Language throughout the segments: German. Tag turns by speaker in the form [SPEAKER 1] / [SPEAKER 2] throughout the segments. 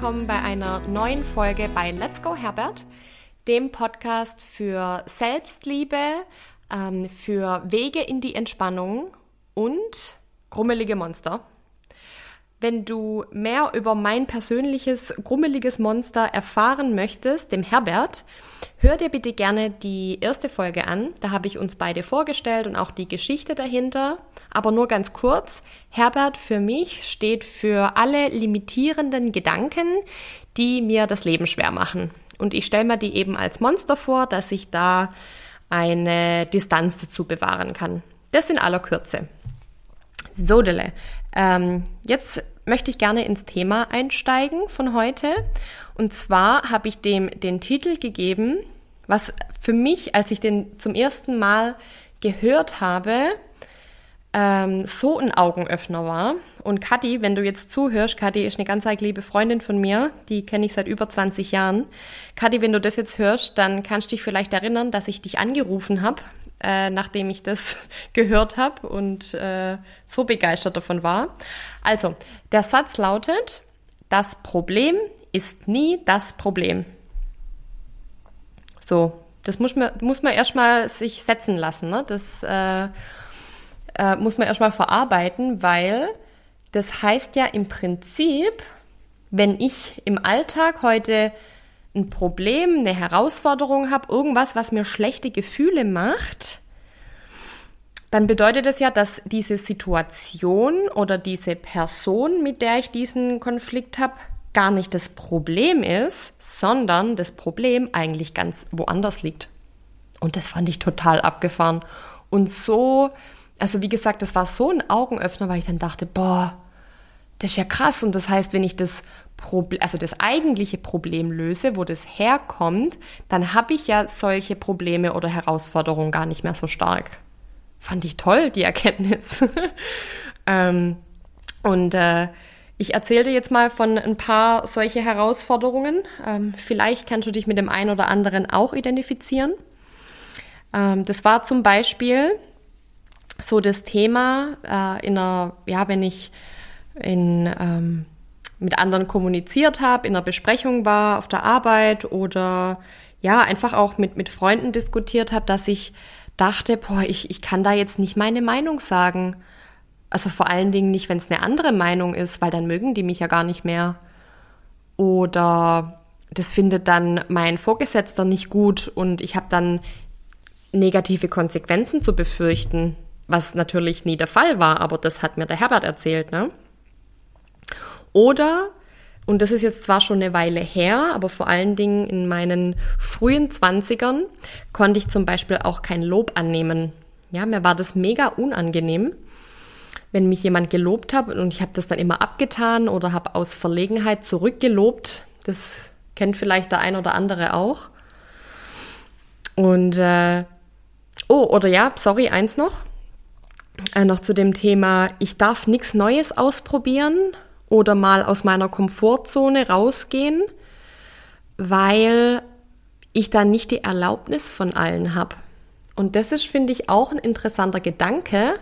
[SPEAKER 1] willkommen bei einer neuen Folge bei Let's Go Herbert, dem Podcast für Selbstliebe, ähm, für Wege in die Entspannung und grummelige Monster. Wenn du mehr über mein persönliches grummeliges Monster erfahren möchtest, dem Herbert, hör dir bitte gerne die erste Folge an. Da habe ich uns beide vorgestellt und auch die Geschichte dahinter. Aber nur ganz kurz. Herbert für mich steht für alle limitierenden Gedanken, die mir das Leben schwer machen. Und ich stelle mir die eben als Monster vor, dass ich da eine Distanz dazu bewahren kann. Das in aller Kürze. Sodele. Ähm, jetzt möchte ich gerne ins Thema einsteigen von heute. Und zwar habe ich dem den Titel gegeben, was für mich, als ich den zum ersten Mal gehört habe, ähm, so ein Augenöffner war. Und Kathi, wenn du jetzt zuhörst, Kathi ist eine ganz liebe Freundin von mir, die kenne ich seit über 20 Jahren. Kathi, wenn du das jetzt hörst, dann kannst du dich vielleicht erinnern, dass ich dich angerufen habe äh, nachdem ich das gehört habe und äh, so begeistert davon war. Also, der Satz lautet, das Problem ist nie das Problem. So, das muss man, muss man erstmal sich setzen lassen. Ne? Das äh, äh, muss man erstmal verarbeiten, weil das heißt ja im Prinzip, wenn ich im Alltag heute ein Problem, eine Herausforderung habe, irgendwas, was mir schlechte Gefühle macht, dann bedeutet es ja, dass diese Situation oder diese Person, mit der ich diesen Konflikt habe, gar nicht das Problem ist, sondern das Problem eigentlich ganz woanders liegt. Und das fand ich total abgefahren. Und so, also wie gesagt, das war so ein Augenöffner, weil ich dann dachte, boah, das ist ja krass. Und das heißt, wenn ich das Problem, also das eigentliche Problem löse, wo das herkommt, dann habe ich ja solche Probleme oder Herausforderungen gar nicht mehr so stark. Fand ich toll, die Erkenntnis. ähm, und äh, ich erzähle dir jetzt mal von ein paar solche Herausforderungen. Ähm, vielleicht kannst du dich mit dem einen oder anderen auch identifizieren. Ähm, das war zum Beispiel so das Thema äh, in einer, ja, wenn ich in ähm, mit anderen kommuniziert habe, in einer Besprechung war auf der Arbeit oder ja, einfach auch mit, mit Freunden diskutiert habe, dass ich dachte, boah, ich, ich kann da jetzt nicht meine Meinung sagen. Also vor allen Dingen nicht, wenn es eine andere Meinung ist, weil dann mögen die mich ja gar nicht mehr. Oder das findet dann mein Vorgesetzter nicht gut und ich habe dann negative Konsequenzen zu befürchten, was natürlich nie der Fall war, aber das hat mir der Herbert erzählt, ne? Oder, und das ist jetzt zwar schon eine Weile her, aber vor allen Dingen in meinen frühen Zwanzigern konnte ich zum Beispiel auch kein Lob annehmen. Ja, mir war das mega unangenehm, wenn mich jemand gelobt hat und ich habe das dann immer abgetan oder habe aus Verlegenheit zurückgelobt. Das kennt vielleicht der ein oder andere auch. Und äh, oh, oder ja, sorry, eins noch. Äh, noch zu dem Thema, ich darf nichts Neues ausprobieren oder mal aus meiner Komfortzone rausgehen, weil ich dann nicht die Erlaubnis von allen habe. Und das ist, finde ich, auch ein interessanter Gedanke.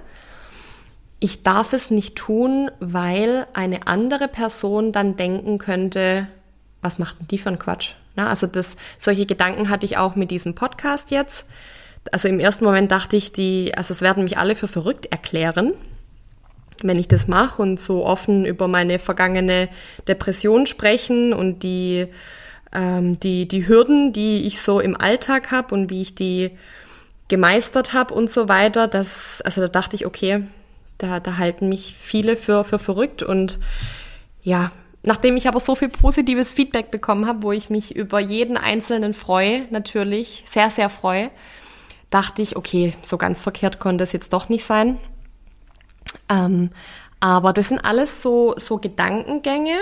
[SPEAKER 1] Ich darf es nicht tun, weil eine andere Person dann denken könnte, was macht denn die für ein Quatsch? Na, also das, solche Gedanken hatte ich auch mit diesem Podcast jetzt. Also im ersten Moment dachte ich, die, also es werden mich alle für verrückt erklären, wenn ich das mache und so offen über meine vergangene Depression sprechen und die, ähm, die, die Hürden, die ich so im Alltag habe und wie ich die gemeistert habe und so weiter, das, also da dachte ich, okay, da, da halten mich viele für, für verrückt und ja, nachdem ich aber so viel positives Feedback bekommen habe, wo ich mich über jeden Einzelnen freue, natürlich, sehr, sehr freue, dachte ich, okay, so ganz verkehrt konnte es jetzt doch nicht sein. Ähm, aber das sind alles so, so Gedankengänge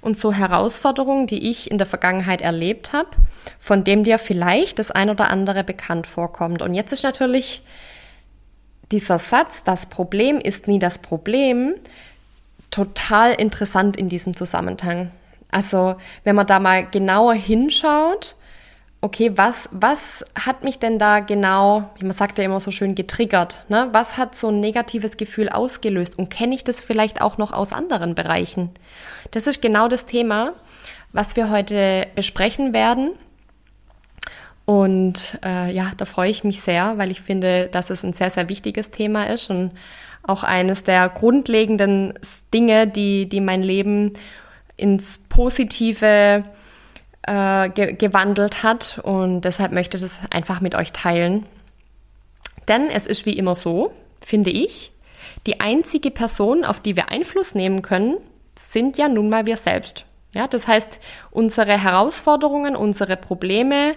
[SPEAKER 1] und so Herausforderungen, die ich in der Vergangenheit erlebt habe, von dem dir vielleicht das ein oder andere bekannt vorkommt. Und jetzt ist natürlich dieser Satz, das Problem ist nie das Problem, total interessant in diesem Zusammenhang. Also wenn man da mal genauer hinschaut, okay, was, was hat mich denn da genau, wie man sagt ja immer so schön, getriggert? Ne? Was hat so ein negatives Gefühl ausgelöst? Und kenne ich das vielleicht auch noch aus anderen Bereichen? Das ist genau das Thema, was wir heute besprechen werden. Und äh, ja, da freue ich mich sehr, weil ich finde, dass es ein sehr, sehr wichtiges Thema ist und auch eines der grundlegenden Dinge, die, die mein Leben ins Positive äh, ge gewandelt hat. Und deshalb möchte ich das einfach mit euch teilen. Denn es ist wie immer so, finde ich, die einzige Person, auf die wir Einfluss nehmen können, sind ja nun mal wir selbst. Ja, das heißt, unsere Herausforderungen, unsere Probleme,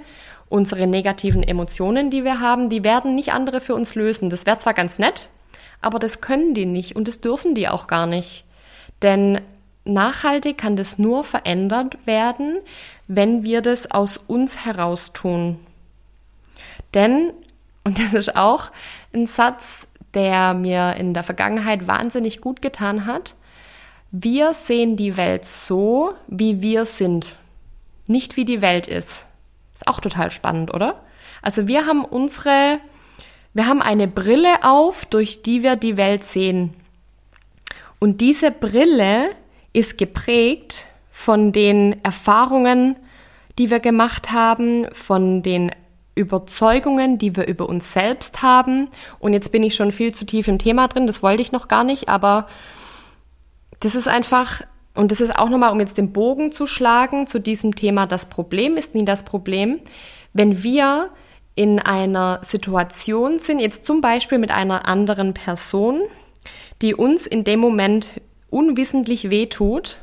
[SPEAKER 1] unsere negativen Emotionen, die wir haben, die werden nicht andere für uns lösen. Das wäre zwar ganz nett, aber das können die nicht und das dürfen die auch gar nicht. Denn nachhaltig kann das nur verändert werden, wenn wir das aus uns heraus tun. Denn, und das ist auch ein Satz, der mir in der Vergangenheit wahnsinnig gut getan hat, wir sehen die Welt so, wie wir sind, nicht wie die Welt ist. Ist auch total spannend, oder? Also wir haben unsere, wir haben eine Brille auf, durch die wir die Welt sehen. Und diese Brille ist geprägt von den Erfahrungen, die wir gemacht haben, von den Überzeugungen, die wir über uns selbst haben. Und jetzt bin ich schon viel zu tief im Thema drin, das wollte ich noch gar nicht, aber das ist einfach, und das ist auch nochmal, um jetzt den Bogen zu schlagen zu diesem Thema, das Problem ist nie das Problem. Wenn wir in einer Situation sind, jetzt zum Beispiel mit einer anderen Person, die uns in dem Moment unwissentlich wehtut,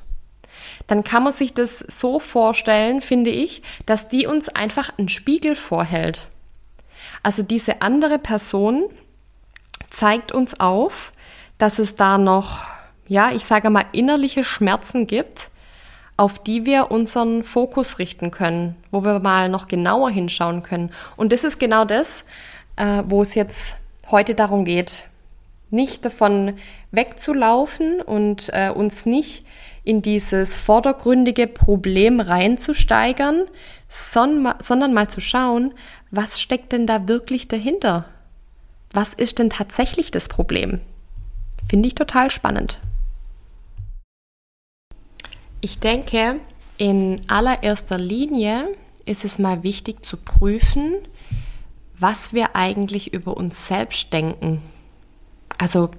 [SPEAKER 1] dann kann man sich das so vorstellen, finde ich, dass die uns einfach einen Spiegel vorhält. Also diese andere Person zeigt uns auf, dass es da noch ja, ich sage mal, innerliche Schmerzen gibt, auf die wir unseren Fokus richten können, wo wir mal noch genauer hinschauen können. Und das ist genau das, äh, wo es jetzt heute darum geht. Nicht davon wegzulaufen und äh, uns nicht in dieses vordergründige Problem reinzusteigern, son sondern mal zu schauen, was steckt denn da wirklich dahinter? Was ist denn tatsächlich das Problem? Finde ich total spannend. Ich denke, in allererster Linie ist es mal wichtig zu prüfen, was wir eigentlich über uns selbst denken. Also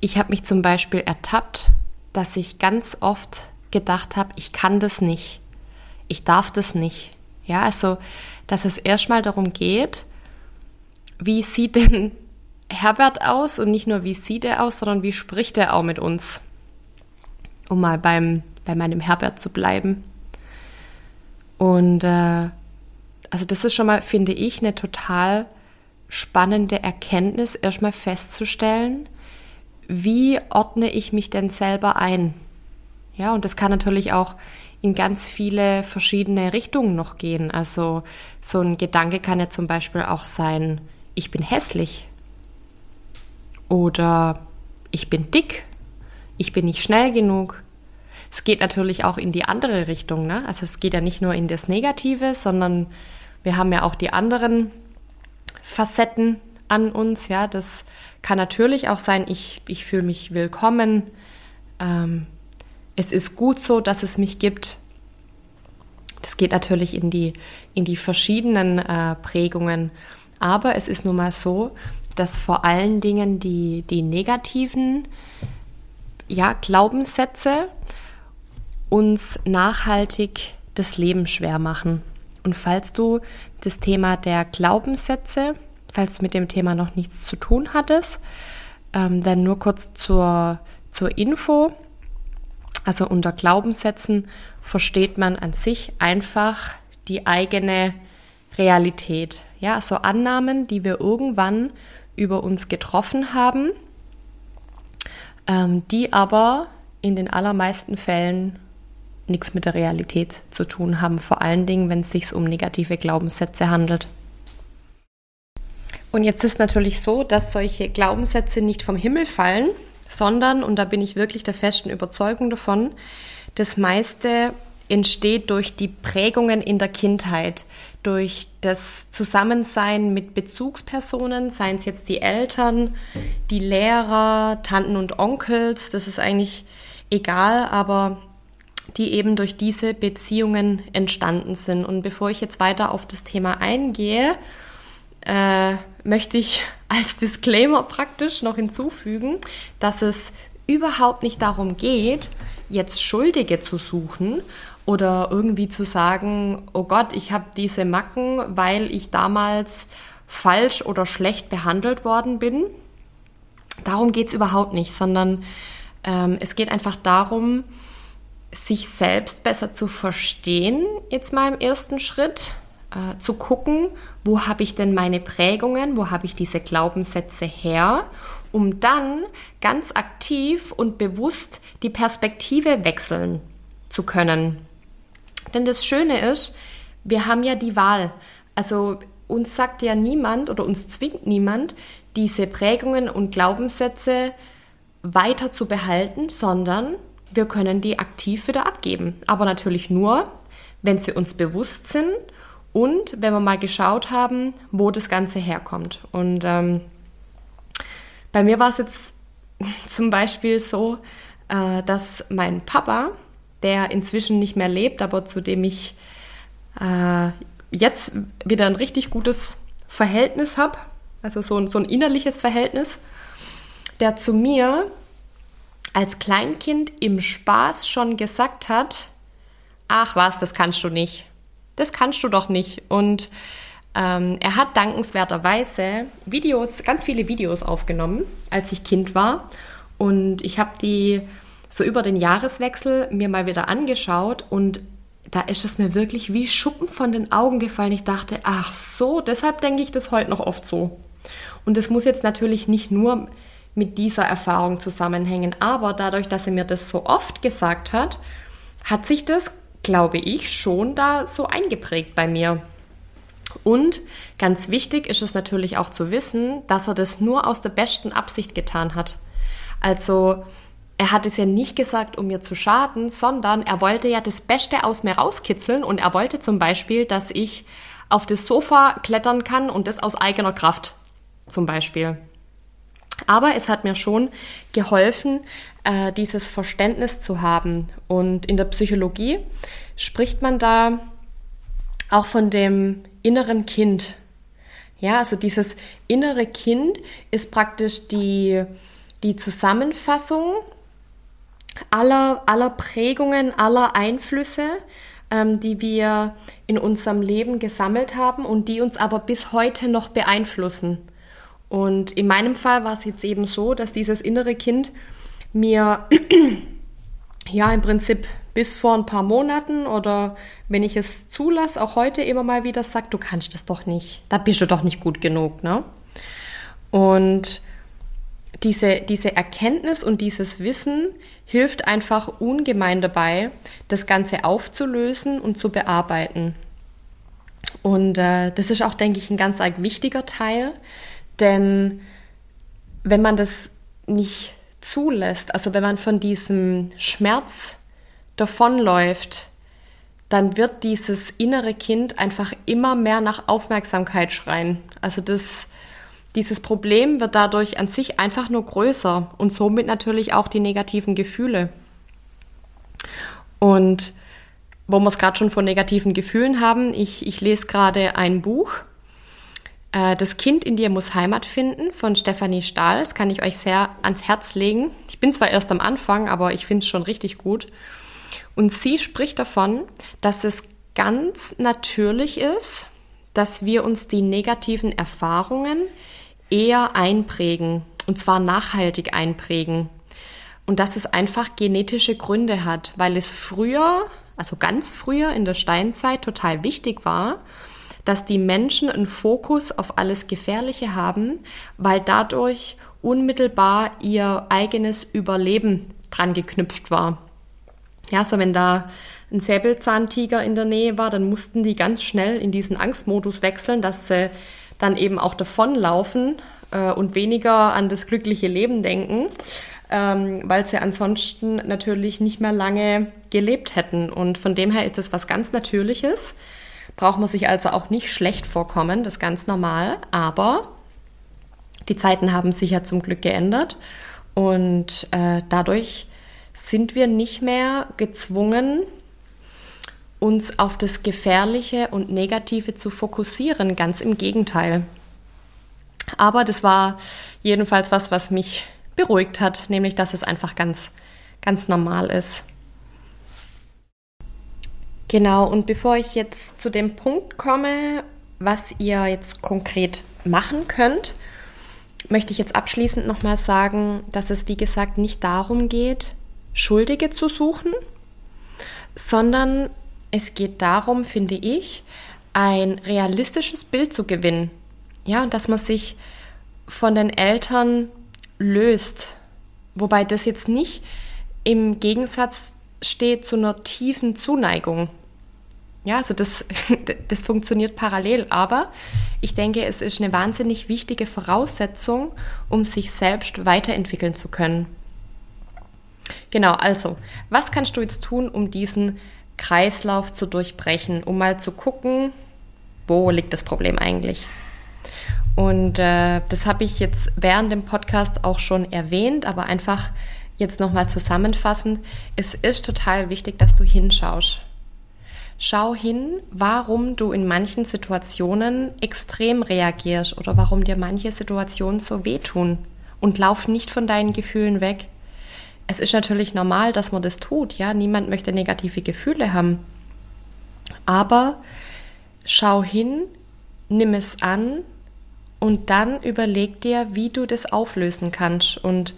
[SPEAKER 1] ich habe mich zum Beispiel ertappt, dass ich ganz oft gedacht habe, ich kann das nicht, ich darf das nicht. Ja, also dass es erstmal darum geht, wie sieht denn Herbert aus und nicht nur wie sieht er aus, sondern wie spricht er auch mit uns. Um mal beim bei meinem Herbert zu bleiben. Und äh, also das ist schon mal, finde ich, eine total spannende Erkenntnis, erstmal festzustellen, wie ordne ich mich denn selber ein? Ja, und das kann natürlich auch in ganz viele verschiedene Richtungen noch gehen. Also so ein Gedanke kann ja zum Beispiel auch sein, ich bin hässlich oder ich bin dick, ich bin nicht schnell genug, es geht natürlich auch in die andere Richtung. Ne? Also es geht ja nicht nur in das Negative, sondern wir haben ja auch die anderen Facetten an uns. Ja, das kann natürlich auch sein, ich, ich fühle mich willkommen. Ähm, es ist gut so, dass es mich gibt. Das geht natürlich in die, in die verschiedenen äh, Prägungen. Aber es ist nun mal so, dass vor allen Dingen die, die negativen ja, Glaubenssätze uns nachhaltig das Leben schwer machen. Und falls du das Thema der Glaubenssätze, falls du mit dem Thema noch nichts zu tun hattest, ähm, dann nur kurz zur, zur Info. Also unter Glaubenssätzen versteht man an sich einfach die eigene Realität. Ja, also Annahmen, die wir irgendwann über uns getroffen haben, ähm, die aber in den allermeisten Fällen nichts mit der Realität zu tun haben, vor allen Dingen, wenn es sich um negative Glaubenssätze handelt. Und jetzt ist natürlich so, dass solche Glaubenssätze nicht vom Himmel fallen, sondern, und da bin ich wirklich der festen Überzeugung davon, das meiste entsteht durch die Prägungen in der Kindheit, durch das Zusammensein mit Bezugspersonen, seien es jetzt die Eltern, die Lehrer, Tanten und Onkels, das ist eigentlich egal, aber die eben durch diese Beziehungen entstanden sind. Und bevor ich jetzt weiter auf das Thema eingehe, äh, möchte ich als Disclaimer praktisch noch hinzufügen, dass es überhaupt nicht darum geht, jetzt Schuldige zu suchen oder irgendwie zu sagen, oh Gott, ich habe diese Macken, weil ich damals falsch oder schlecht behandelt worden bin. Darum geht es überhaupt nicht, sondern ähm, es geht einfach darum, sich selbst besser zu verstehen, jetzt mal im ersten Schritt, äh, zu gucken, wo habe ich denn meine Prägungen, wo habe ich diese Glaubenssätze her, um dann ganz aktiv und bewusst die Perspektive wechseln zu können. Denn das Schöne ist, wir haben ja die Wahl. Also uns sagt ja niemand oder uns zwingt niemand, diese Prägungen und Glaubenssätze weiter zu behalten, sondern wir können die aktiv wieder abgeben. Aber natürlich nur, wenn sie uns bewusst sind und wenn wir mal geschaut haben, wo das Ganze herkommt. Und ähm, bei mir war es jetzt zum Beispiel so, äh, dass mein Papa, der inzwischen nicht mehr lebt, aber zu dem ich äh, jetzt wieder ein richtig gutes Verhältnis habe, also so so ein innerliches Verhältnis, der zu mir als Kleinkind im Spaß schon gesagt hat, ach was, das kannst du nicht. Das kannst du doch nicht. Und ähm, er hat dankenswerterweise Videos, ganz viele Videos aufgenommen, als ich Kind war. Und ich habe die so über den Jahreswechsel mir mal wieder angeschaut und da ist es mir wirklich wie Schuppen von den Augen gefallen. Ich dachte, ach so, deshalb denke ich das heute noch oft so. Und das muss jetzt natürlich nicht nur mit dieser Erfahrung zusammenhängen. Aber dadurch, dass er mir das so oft gesagt hat, hat sich das, glaube ich, schon da so eingeprägt bei mir. Und ganz wichtig ist es natürlich auch zu wissen, dass er das nur aus der besten Absicht getan hat. Also er hat es ja nicht gesagt, um mir zu schaden, sondern er wollte ja das Beste aus mir rauskitzeln und er wollte zum Beispiel, dass ich auf das Sofa klettern kann und das aus eigener Kraft zum Beispiel. Aber es hat mir schon geholfen, äh, dieses Verständnis zu haben. Und in der Psychologie spricht man da auch von dem inneren Kind. Ja, also dieses innere Kind ist praktisch die, die Zusammenfassung aller, aller Prägungen, aller Einflüsse, ähm, die wir in unserem Leben gesammelt haben und die uns aber bis heute noch beeinflussen. Und in meinem Fall war es jetzt eben so, dass dieses innere Kind mir ja im Prinzip bis vor ein paar Monaten oder wenn ich es zulasse, auch heute immer mal wieder sagt, du kannst das doch nicht, da bist du doch nicht gut genug, ne? Und diese, diese Erkenntnis und dieses Wissen hilft einfach ungemein dabei, das Ganze aufzulösen und zu bearbeiten. Und äh, das ist auch, denke ich, ein ganz wichtiger Teil, denn wenn man das nicht zulässt, also wenn man von diesem Schmerz davonläuft, dann wird dieses innere Kind einfach immer mehr nach Aufmerksamkeit schreien. Also das, dieses Problem wird dadurch an sich einfach nur größer und somit natürlich auch die negativen Gefühle. Und wo wir es gerade schon von negativen Gefühlen haben, ich, ich lese gerade ein Buch das Kind in dir muss Heimat finden von Stefanie Stahl. Das kann ich euch sehr ans Herz legen. Ich bin zwar erst am Anfang, aber ich finde es schon richtig gut. Und sie spricht davon, dass es ganz natürlich ist, dass wir uns die negativen Erfahrungen eher einprägen, und zwar nachhaltig einprägen. Und dass es einfach genetische Gründe hat, weil es früher, also ganz früher in der Steinzeit total wichtig war, dass die Menschen einen Fokus auf alles Gefährliche haben, weil dadurch unmittelbar ihr eigenes Überleben dran geknüpft war. Ja, so wenn da ein Säbelzahntiger in der Nähe war, dann mussten die ganz schnell in diesen Angstmodus wechseln, dass sie dann eben auch davonlaufen äh, und weniger an das glückliche Leben denken, ähm, weil sie ansonsten natürlich nicht mehr lange gelebt hätten. Und von dem her ist das was ganz Natürliches braucht man sich also auch nicht schlecht vorkommen, das ist ganz normal, aber die Zeiten haben sich ja zum Glück geändert und äh, dadurch sind wir nicht mehr gezwungen, uns auf das Gefährliche und Negative zu fokussieren. Ganz im Gegenteil. Aber das war jedenfalls was, was mich beruhigt hat, nämlich dass es einfach ganz, ganz normal ist. Genau, und bevor ich jetzt zu dem Punkt komme, was ihr jetzt konkret machen könnt, möchte ich jetzt abschließend nochmal sagen, dass es, wie gesagt, nicht darum geht, Schuldige zu suchen, sondern es geht darum, finde ich, ein realistisches Bild zu gewinnen. Ja, dass man sich von den Eltern löst. Wobei das jetzt nicht im Gegensatz steht zu einer tiefen Zuneigung. Ja, also das, das funktioniert parallel, aber ich denke, es ist eine wahnsinnig wichtige Voraussetzung, um sich selbst weiterentwickeln zu können. Genau, also, was kannst du jetzt tun, um diesen Kreislauf zu durchbrechen, um mal zu gucken, wo liegt das Problem eigentlich? Und äh, das habe ich jetzt während dem Podcast auch schon erwähnt, aber einfach jetzt nochmal zusammenfassend. Es ist total wichtig, dass du hinschaust. Schau hin, warum du in manchen Situationen extrem reagierst oder warum dir manche Situationen so wehtun. Und lauf nicht von deinen Gefühlen weg. Es ist natürlich normal, dass man das tut, ja. Niemand möchte negative Gefühle haben. Aber schau hin, nimm es an und dann überleg dir, wie du das auflösen kannst. Und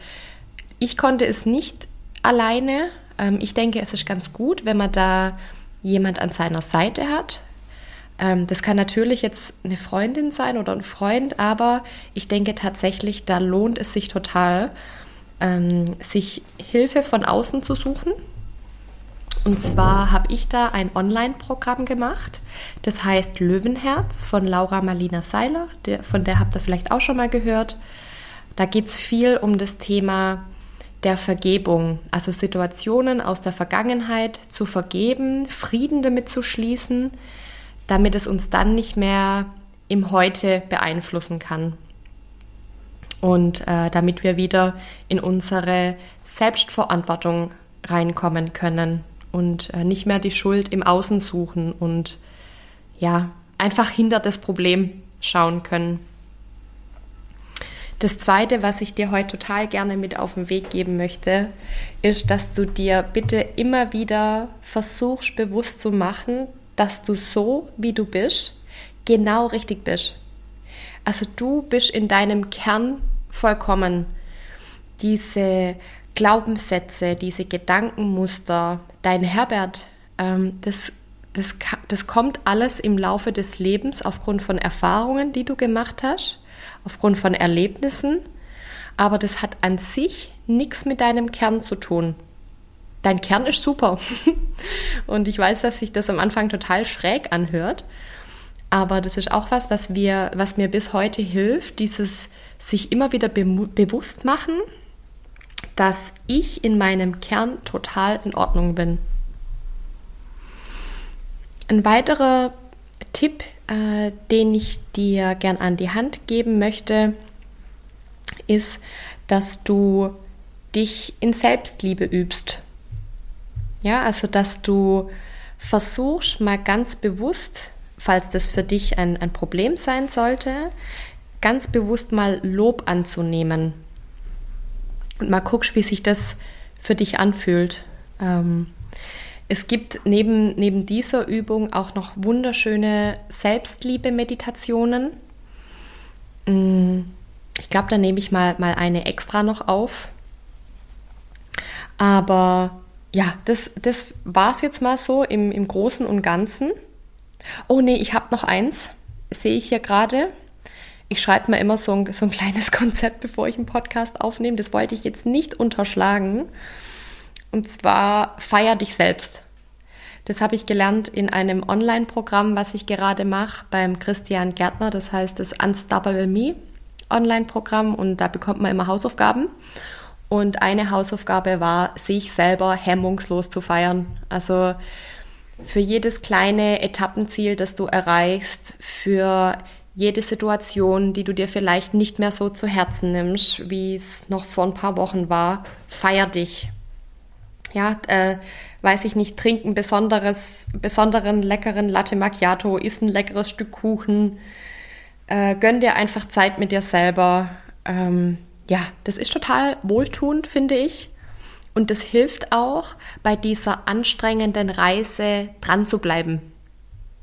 [SPEAKER 1] ich konnte es nicht alleine. Ähm, ich denke, es ist ganz gut, wenn man da jemand an seiner Seite hat. Ähm, das kann natürlich jetzt eine Freundin sein oder ein Freund, aber ich denke tatsächlich, da lohnt es sich total, ähm, sich Hilfe von außen zu suchen. Und zwar habe ich da ein Online-Programm gemacht, das heißt Löwenherz von Laura Marlina Seiler, der, von der habt ihr vielleicht auch schon mal gehört. Da geht es viel um das Thema der Vergebung, also Situationen aus der Vergangenheit zu vergeben, Frieden damit zu schließen, damit es uns dann nicht mehr im Heute beeinflussen kann. Und äh, damit wir wieder in unsere Selbstverantwortung reinkommen können und äh, nicht mehr die Schuld im Außen suchen und ja, einfach hinter das Problem schauen können. Das Zweite, was ich dir heute total gerne mit auf den Weg geben möchte, ist, dass du dir bitte immer wieder versuchst bewusst zu machen, dass du so, wie du bist, genau richtig bist. Also du bist in deinem Kern vollkommen. Diese Glaubenssätze, diese Gedankenmuster, dein Herbert, ähm, das, das, das kommt alles im Laufe des Lebens aufgrund von Erfahrungen, die du gemacht hast aufgrund von Erlebnissen, aber das hat an sich nichts mit deinem Kern zu tun. Dein Kern ist super. Und ich weiß, dass sich das am Anfang total schräg anhört. Aber das ist auch was, was, wir, was mir bis heute hilft, dieses sich immer wieder be bewusst machen, dass ich in meinem Kern total in Ordnung bin. Ein weiterer Tipp, äh, den ich dir gern an die Hand geben möchte, ist, dass du dich in Selbstliebe übst. Ja, also dass du versuchst, mal ganz bewusst, falls das für dich ein, ein Problem sein sollte, ganz bewusst mal Lob anzunehmen. Und mal guckst, wie sich das für dich anfühlt. Ähm, es gibt neben, neben dieser Übung auch noch wunderschöne Selbstliebe-Meditationen. Mm, ich glaube, da nehme ich mal, mal eine extra noch auf. Aber ja, das, das war es jetzt mal so im, im Großen und Ganzen. Oh nee, ich habe noch eins, sehe ich hier gerade. Ich schreibe mir immer so ein, so ein kleines Konzept, bevor ich einen Podcast aufnehme. Das wollte ich jetzt nicht unterschlagen. Und zwar feier dich selbst. Das habe ich gelernt in einem Online-Programm, was ich gerade mache beim Christian Gärtner. Das heißt das Unstoppable Me Online-Programm und da bekommt man immer Hausaufgaben. Und eine Hausaufgabe war, sich selber hemmungslos zu feiern. Also für jedes kleine Etappenziel, das du erreichst, für jede Situation, die du dir vielleicht nicht mehr so zu Herzen nimmst, wie es noch vor ein paar Wochen war, feier dich. Ja, äh, weiß ich nicht, trink ein besonderes, besonderen leckeren Latte Macchiato, isst ein leckeres Stück Kuchen, äh, gönn dir einfach Zeit mit dir selber. Ähm, ja, das ist total wohltuend, finde ich. Und das hilft auch, bei dieser anstrengenden Reise dran zu bleiben.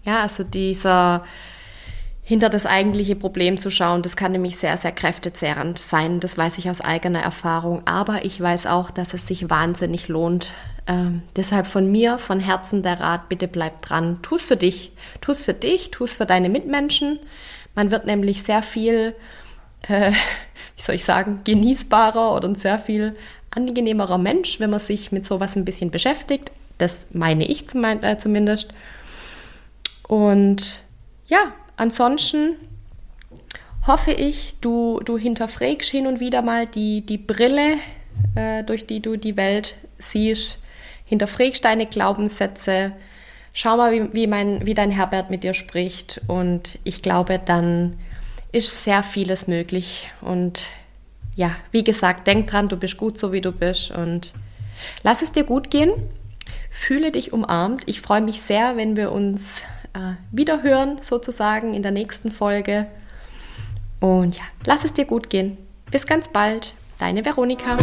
[SPEAKER 1] Ja, also dieser hinter das eigentliche Problem zu schauen, das kann nämlich sehr, sehr kräftezehrend sein. Das weiß ich aus eigener Erfahrung. Aber ich weiß auch, dass es sich wahnsinnig lohnt. Ähm, deshalb von mir, von Herzen der Rat, bitte bleib dran. Tu es für dich. Tu es für dich, tu es für deine Mitmenschen. Man wird nämlich sehr viel, äh, wie soll ich sagen, genießbarer oder ein sehr viel angenehmerer Mensch, wenn man sich mit sowas ein bisschen beschäftigt. Das meine ich äh, zumindest. Und ja, ansonsten hoffe ich, du, du hinterfragst hin und wieder mal die, die Brille, äh, durch die du die Welt siehst. Hinterfragst deine Glaubenssätze. Schau mal, wie, wie, mein, wie dein Herbert mit dir spricht. Und ich glaube, dann ist sehr vieles möglich. Und ja, wie gesagt, denk dran, du bist gut so, wie du bist. Und lass es dir gut gehen. Fühle dich umarmt. Ich freue mich sehr, wenn wir uns äh, wiederhören, sozusagen in der nächsten Folge. Und ja, lass es dir gut gehen. Bis ganz bald, deine Veronika.